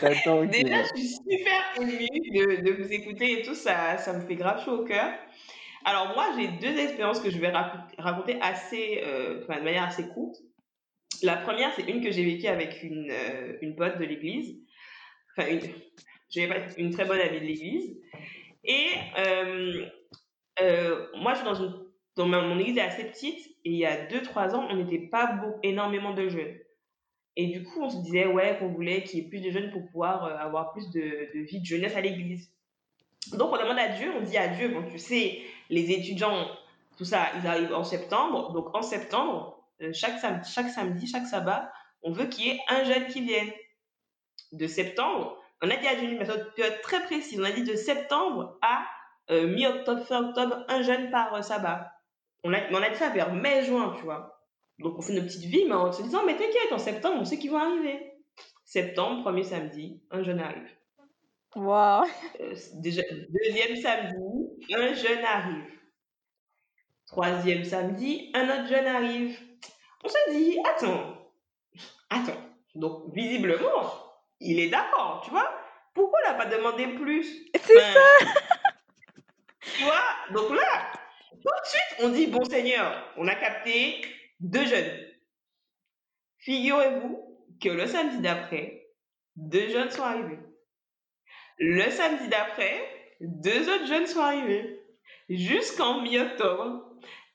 J'attends Déjà, je suis super émue de, de vous écouter et tout, ça, ça me fait grave chaud au cœur. Alors moi, j'ai deux expériences que je vais rac- raconter assez, euh, enfin, de manière assez courte. La première, c'est une que j'ai vécue avec une, euh, une pote de l'église. Enfin, une, je vais pas une très bonne amie de l'église. Et euh, euh, moi, je suis dans une... Dans ma- mon église est assez petite et il y a 2-3 ans, on n'était pas énormément de jeunes. Et du coup, on se disait, ouais, qu'on voulait qu'il y ait plus de jeunes pour pouvoir euh, avoir plus de, vie de jeunesse à l'église. Donc, on demande à Dieu, on dit à Dieu, bon, tu sais, les étudiants, tout ça, ils arrivent en septembre. Donc, en septembre, euh, chaque, sam- chaque samedi, chaque sabbat, on veut qu'il y ait un jeune qui vienne. De septembre, on a dit à Dieu une méthode très précise. On a dit de septembre à euh, mi-octobre, fin octobre, un jeune par sabbat. On a, on a dit ça vers mai-juin, tu vois. Donc, on fait nos petites vies, mais en se disant, mais t'inquiète, en septembre, on sait qu'ils vont arriver. Septembre, premier samedi, un jeune arrive. Waouh. Euh, déjà, deuxième samedi, un jeune arrive. Troisième samedi, un autre jeune arrive. On se dit, attends, attends. Donc, visiblement, il est d'accord, tu vois. Pourquoi on n'a pas demandé plus? C'est Enfin, Tu vois Donc là, tout de suite, on dit, bon Seigneur, on a capté deux jeunes. Figurez-vous que le samedi d'après, deux jeunes sont arrivés. Le samedi d'après, deux autres jeunes sont arrivés. Jusqu'en mi-octobre.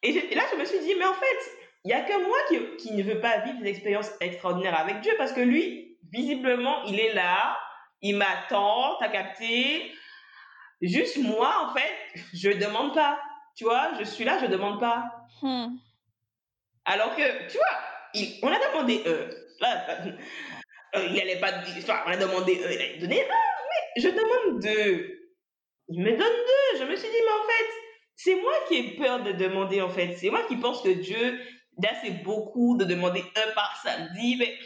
Et, là, je me suis dit, mais en fait, il n'y a que moi qui, ne veut pas vivre des expériences extraordinaires avec Dieu parce que lui, visiblement, il est là, il m'attend, t'as capté. Juste moi, en fait, je ne demande pas. Tu vois, je suis là, je ne demande pas. Hmm. Alors que, tu vois, il- on a demandé un. Là, euh, il n'allait pas. Enfin, on a demandé un, il allait donner un, mais je demande deux. Il me donne deux. Je me suis dit, mais en fait, c'est moi qui ai peur de demander, en fait. C'est moi qui pense que Dieu, là, c'est beaucoup de demander un par samedi, mais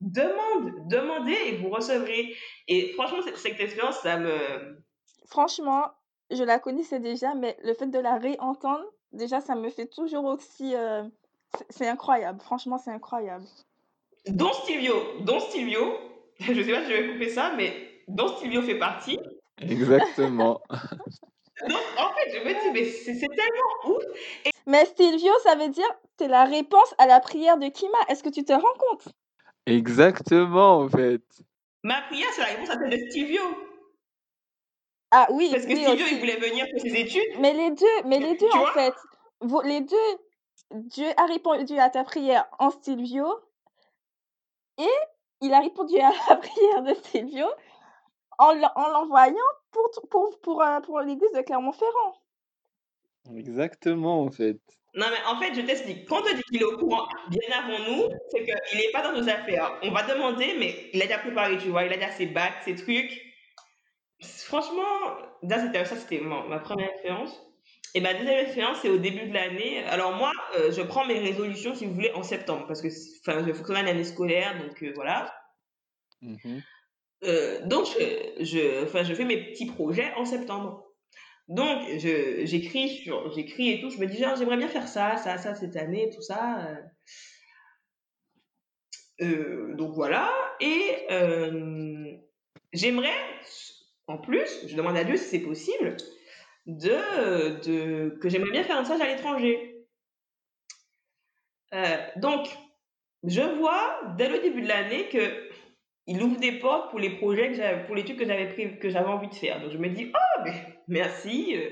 demande, demandez et vous recevrez. Et franchement, cette, cette expérience, ça me. Franchement, je la connaissais déjà, mais le fait de la réentendre, déjà, ça me fait toujours aussi. euh, c'est- incroyable. Franchement, c'est incroyable. Dont Stilvio, dont Stilvio, je sais pas si je vais couper ça, mais dont Stilvio fait partie. Exactement. Donc, en fait, je me dis, mais c'est c'est tellement ouf. Mais Stilvio, ça veut dire c'est la réponse à la prière de Kima. Est-ce que tu te rends compte? Exactement, en fait. Ma prière, c'est la réponse à celle de Stilvio. Ah oui, Parce que oui Stilvio, aussi. il voulait venir pour ses études. Mais les deux, mais les Tu deux en fait, Vous- les deux, Dieu a répondu à ta prière en Stilvio et il a répondu à la prière de Stilvio en l'en- en l'envoyant pour, pour, pour, euh, pour l'église de Clermont-Ferrand. Exactement, en fait. Non, mais en fait, je t'explique. Quand on dit qu'il est au courant bien avant nous, c'est qu'il n'est pas dans nos affaires. On va demander, mais il a déjà préparé, tu vois. Il a déjà ses bacs, ses trucs. Franchement, ça, c'était ma première expérience. Et ma deuxième expérience, c'est au début de l'année. Alors moi, euh, je prends mes résolutions, si vous voulez, en septembre, parce que enfin, je fonctionne l'année scolaire, donc euh, voilà. Mmh euh, donc, je, je, enfin, je fais mes petits projets en septembre. Donc, j'écris sur, j'écris et tout. Je me dis, j'aimerais bien faire ça, ça, ça cette année, tout ça. donc voilà. Et j'aimerais, en plus, je demande à Dieu si c'est possible, de, que j'aimerais bien faire un stage à l'étranger. Euh, donc, je vois dès le début de l'année que il ouvre des portes pour les projets que pour les trucs que j'avais pris, que j'avais envie de faire. Donc je me dis, oh, merci, euh,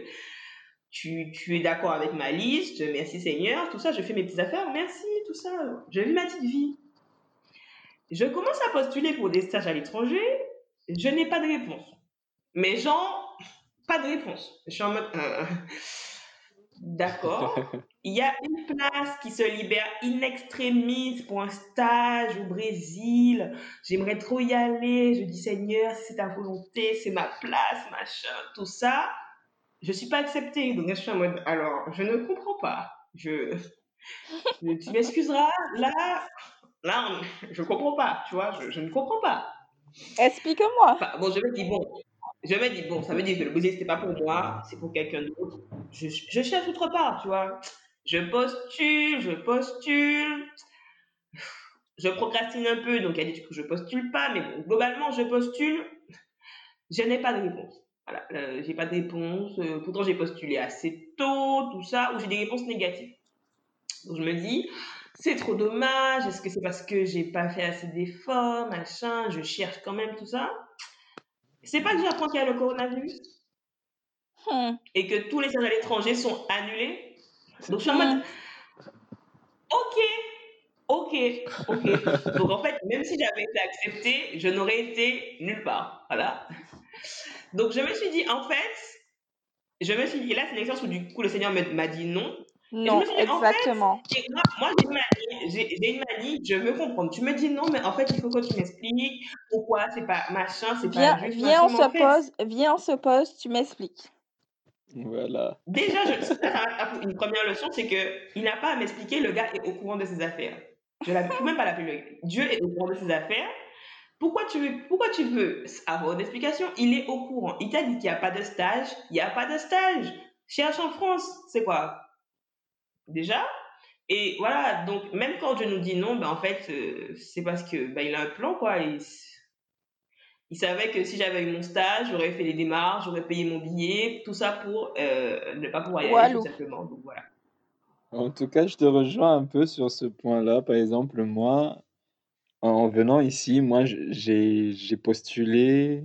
tu, tu es d'accord avec ma liste, merci Seigneur, tout ça, je fais mes petites affaires, merci, tout ça, je vis ma petite vie. Je commence à postuler pour des stages à l'étranger, je n'ai pas de réponse. Mais genre, pas de réponse. Je suis en mode. Euh, d'accord. Il y a une place qui se libère in extremis pour un stage au Brésil. J'aimerais trop y aller. Je dis Seigneur, c'est ta volonté, c'est ma place, machin, tout ça. Je suis pas acceptée. Donc je suis en mode. Alors, je ne comprends pas. Je. tu m'excuseras. Là, là, je comprends pas. Tu vois, je, ne comprends pas. Explique-moi. bon, je me dis bon je me dis, bon, ça veut dire que le ce c'était pas pour moi, c'est pour quelqu'un d'autre. Je, je, cherche autre part, tu vois. Je postule, je postule. Je procrastine un peu, donc il y a des trucs que je postule pas, mais bon, globalement, je postule. Je n'ai pas de réponse. Voilà, euh, j'ai pas de réponse. Euh, pourtant, j'ai postulé assez tôt, tout ça, ou j'ai des réponses négatives. Donc, je me dis, c'est trop dommage. Est-ce que c'est parce que j'ai pas fait assez d'efforts, machin Je cherche quand même tout ça? C'est pas que j'apprends qu'il y a le coronavirus hmm. et que tous les stages à l'étranger sont annulés. Donc je suis en mode, hmm. ok, ok, ok. Donc en fait, même si j'avais été acceptée, je n'aurais été nulle part. Voilà. Donc je me suis dit, en fait, je me suis dit, là c'est une expérience où du coup le Seigneur m'a dit non. Non, exactement. moi, j'ai une, manie, je veux comprendre. Tu me dis non, mais en fait, il faut que tu m'expliques pourquoi c'est pas machin, c'est pas juste. Viens, on se pose, viens, on se pose, tu m'expliques. Voilà. Déjà, je, une première leçon, c'est que il n'a pas à m'expliquer, le gars est au courant de ses affaires. Je ne peux même pas l'appeler. Dieu est au courant de ses affaires. Pourquoi tu veux, pourquoi tu veux avoir une explication? Il est au courant. Il t'a dit qu'il n'y a pas de stage. Il n'y a pas de stage. Cherche en France. C'est quoi? Déjà. Et voilà, donc même quand Dieu nous dit non, ben en fait, euh, c'est parce que ben, il a un plan, quoi. Il, il savait que si j'avais eu mon stage, j'aurais fait les démarches, j'aurais payé mon billet, tout ça pour euh, ne pas pouvoir y aller, tout simplement. Donc voilà. En tout cas, je te rejoins un peu sur ce point-là. Par exemple, moi, en venant ici, moi, j'ai postulé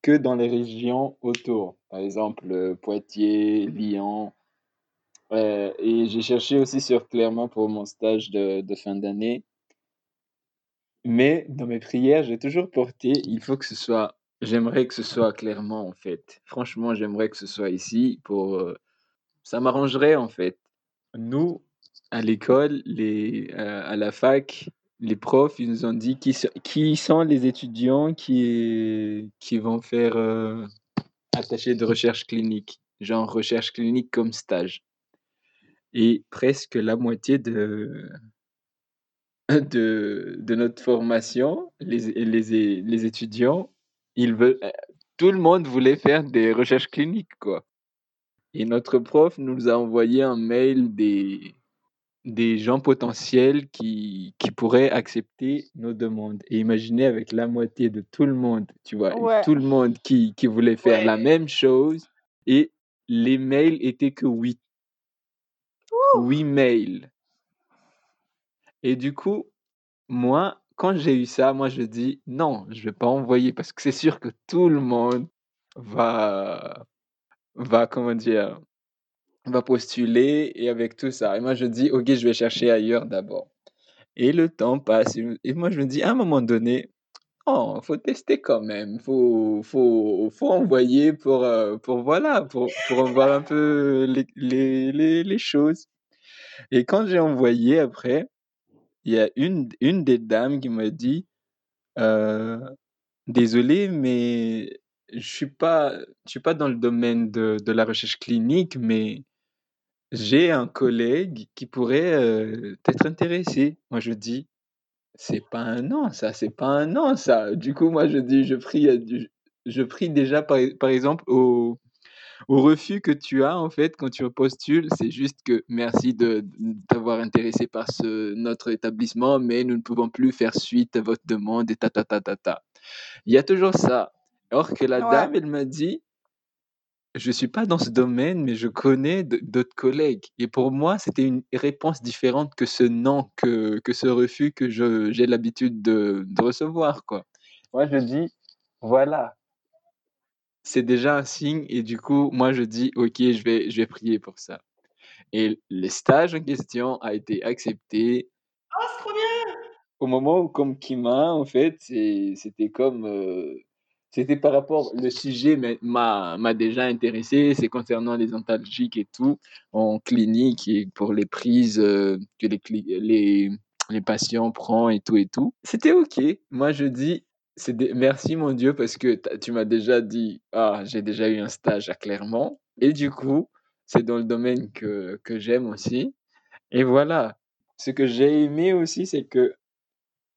que dans les régions autour. Par exemple, Poitiers, Lyon, et j'ai cherché aussi sur Clermont pour mon stage de, de fin d'année. Mais dans mes prières, j'ai toujours porté, il faut que ce soit, j'aimerais que ce soit Clermont en fait. Franchement, j'aimerais que ce soit ici pour, euh, ça m'arrangerait en fait. Nous, à l'école, euh, à la fac, les profs, ils nous ont dit qui, qui sont les étudiants qui, qui vont faire euh, attaché de recherche clinique, genre recherche clinique comme stage et presque la moitié de, de, de notre formation, les, les, les étudiants, ils veulent, euh, tout le monde voulait faire des recherches cliniques, quoi. Et notre prof nous a envoyé un mail des, des gens potentiels qui, qui pourraient accepter nos demandes. Et imaginez avec la moitié de tout le monde, tu vois, tout le monde qui, qui voulait faire la même chose. Et les mails étaient que 8. Wemail. Et du coup, moi, quand j'ai eu ça, moi je dis non, je vais pas envoyer parce que c'est sûr que tout le monde va va comment dire va postuler et avec tout ça. Et moi je dis OK, je vais chercher ailleurs d'abord. Et le temps passe et moi je me dis à un moment donné Oh, faut tester quand même, faut faut faut envoyer pour euh, pour voilà, pour pour voir un peu les les, les choses. Et quand j'ai envoyé après, il y a une, une des dames qui m'a dit, désolé, mais je suis pas, suis pas dans le domaine de, de la recherche clinique, mais j'ai un collègue qui pourrait euh, être intéressé. Moi, je dis, c'est pas un non, ça, c'est pas un non, ça. Du coup, moi, je dis, je prie, je prie déjà, par, par exemple, au, au refus que tu as, en fait, quand tu postules, c'est juste que merci de t'avoir intéressé par ce, notre établissement, mais nous ne pouvons plus faire suite à votre demande et ta ta ta ta ta. Il y a toujours ça. Or que la Ouais. dame, elle m'a dit, je suis pas dans ce domaine, mais je connais d'autres collègues. Et pour moi, c'était une réponse différente que ce non, que, que ce refus que j'ai l'habitude de, de recevoir, quoi. Moi, je dis, voilà, c'est déjà un signe. Et du coup, moi, je dis, OK, je vais, je vais prier pour ça. Et le stage en question a été accepté Oh, c'est trop bien! au moment où, comme Kima, en fait, c'était comme. euh, c'était par rapport. Le sujet m'a- déjà intéressé. C'est concernant les antalgiques et tout, en clinique et pour les prises euh, que les, les patients prennent et tout et tout. C'était OK. Moi, je dis. C'est Merci mon Dieu parce que tu m'as déjà dit ah j'ai déjà eu un stage à Clermont et du coup c'est dans le domaine que, que j'aime aussi. Et voilà ce que j'ai aimé aussi c'est que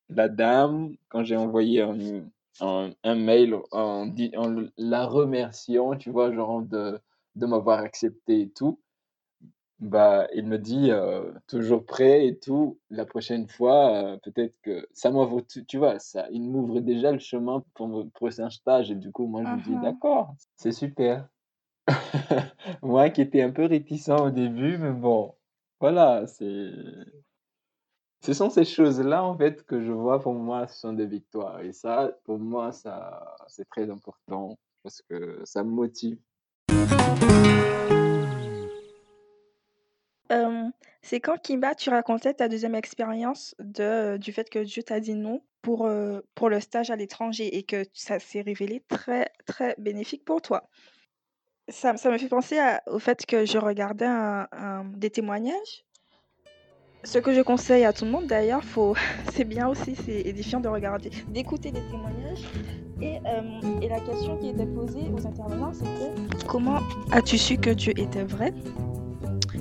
la dame, quand j'ai envoyé un, un, mail en, en la remerciant, tu vois, genre de, de m'avoir accepté et tout, bah, il me dit euh, toujours prêt et tout. La prochaine fois, euh, peut-être que ça m'ouvre, tu, tu vois, ça, il m'ouvre déjà le chemin pour mon prochain stage et du coup, moi, je me dis d'accord, c'est super. Moi qui étais un peu réticent au début, mais bon, voilà, c'est. Ce sont ces choses-là, en fait, que je vois pour moi, ce sont des victoires. Et ça, pour moi, ça, c'est très important parce que ça me motive. C'est quand Kimba, tu racontais ta deuxième expérience de, du fait que Dieu t'a dit non pour, pour le stage à l'étranger et que ça s'est révélé très, très bénéfique pour toi. Ça, ça me fait penser au fait que je regardais des témoignages. Ce que je conseille à tout le monde d'ailleurs, faut, c'est bien aussi, c'est édifiant de regarder, d'écouter des témoignages. Et, et la question qui était posée aux intervenants, c'était comment as-tu su que Dieu était vrai?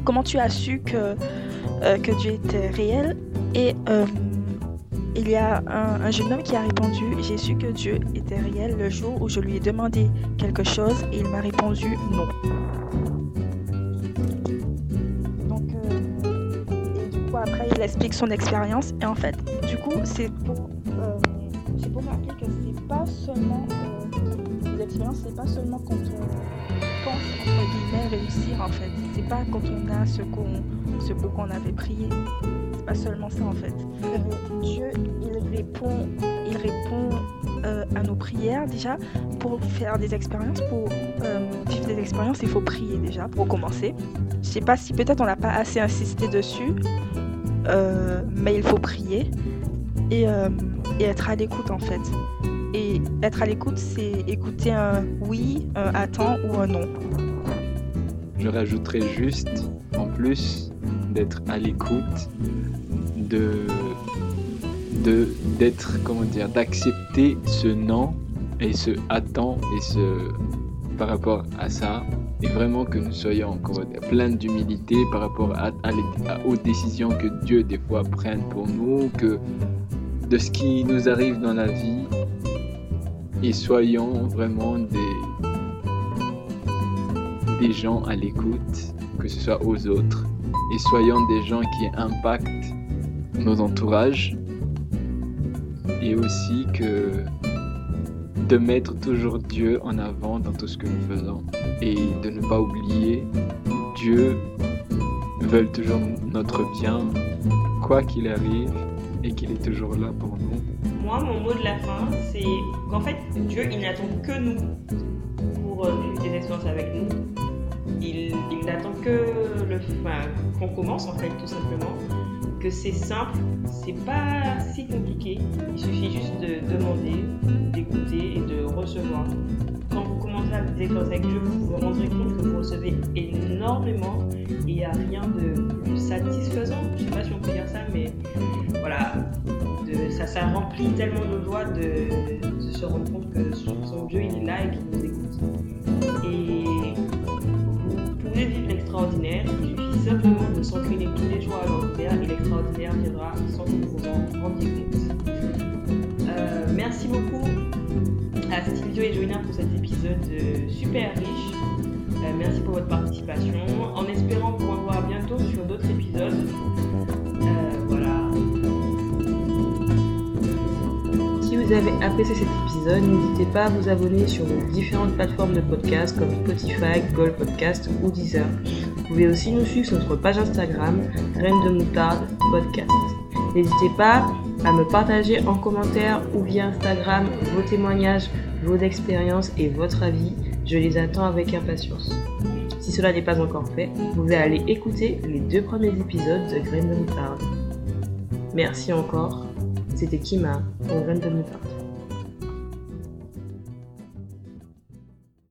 Comment tu as su que, euh, Dieu était réel Et euh, il y a un, un jeune homme qui a répondu J'ai su que Dieu était réel le jour où je lui ai demandé quelque chose et il m'a répondu non. Donc, euh, et du coup, après, il explique son expérience. Et en fait, du coup, c'est pour, c'est pour rappeler que c'est pas seulement. L'expérience, c'est pas seulement quand on pense, entre guillemets, réussir, en fait. C'est pas quand on a ce, qu'on, ce pour qu'on avait prié. C'est pas seulement ça, en fait. Euh, Dieu, il répond, il répond euh, à nos prières déjà. Pour faire des expériences, pour euh, vivre des expériences, il faut prier déjà pour commencer. Je sais pas si peut-être on n'a pas assez insisté dessus, mais il faut prier et, et être à l'écoute en fait. Et être à l'écoute, c'est écouter un oui, un attends ou un non. Je rajouterais juste, en plus d'être à l'écoute, de, d'être, comment dire, d'accepter ce non et ce attend et par rapport à ça, et vraiment que nous soyons pleins d'humilité par rapport à- aux décisions que Dieu des fois prenne pour nous, que de ce qui nous arrive dans la vie, et soyons vraiment des, gens à l'écoute, que ce soit aux autres, et soyons des gens qui impactent nos entourages, et aussi que de mettre toujours Dieu en avant dans tout ce que nous faisons, et de ne pas oublier Dieu veut toujours notre bien, quoi qu'il arrive, et qu'il est toujours là pour nous. Moi, mon mot de la fin, c'est qu'en fait, Dieu, il n'attend que nous pour euh, des expériences avec nous. Il, n'attend que le, enfin, qu'on commence, en fait, tout simplement. Que c'est simple, c'est pas si compliqué. Il suffit juste de, de demander, d'écouter et de recevoir. Quand vous commencez à vous expériences avec Dieu, vous vous rendrez compte que vous recevez énormément et il n'y a rien de plus satisfaisant. Je ne sais pas si on peut dire ça, mais voilà, ça, remplit tellement de joie de, se rendre compte que son Dieu il est là et qu'il nous écoute. Et vous pouvez vivre l'extraordinaire, il suffit simplement de s'entraîner tous les jours à l'ordinaire et l'extraordinaire viendra sans que vous vous en rendiez compte. Euh, merci beaucoup à Stilio et Joina pour cet épisode euh, super riche. Euh, merci pour votre participation. En espérant vous revoir bientôt sur vous avez apprécié cet épisode, n'hésitez pas à vous abonner sur nos différentes plateformes de podcast comme Spotify, Google Podcast ou Deezer. Vous pouvez aussi nous suivre sur notre page Instagram, Graines de Moutarde Podcast. N'hésitez pas à me partager en commentaire ou via Instagram vos témoignages, vos expériences et votre avis. Je les attends avec impatience. Si cela n'est pas encore fait, vous pouvez aller écouter les deux premiers épisodes de Graines de Moutarde. Merci encore. C'était Kima pour Graines de.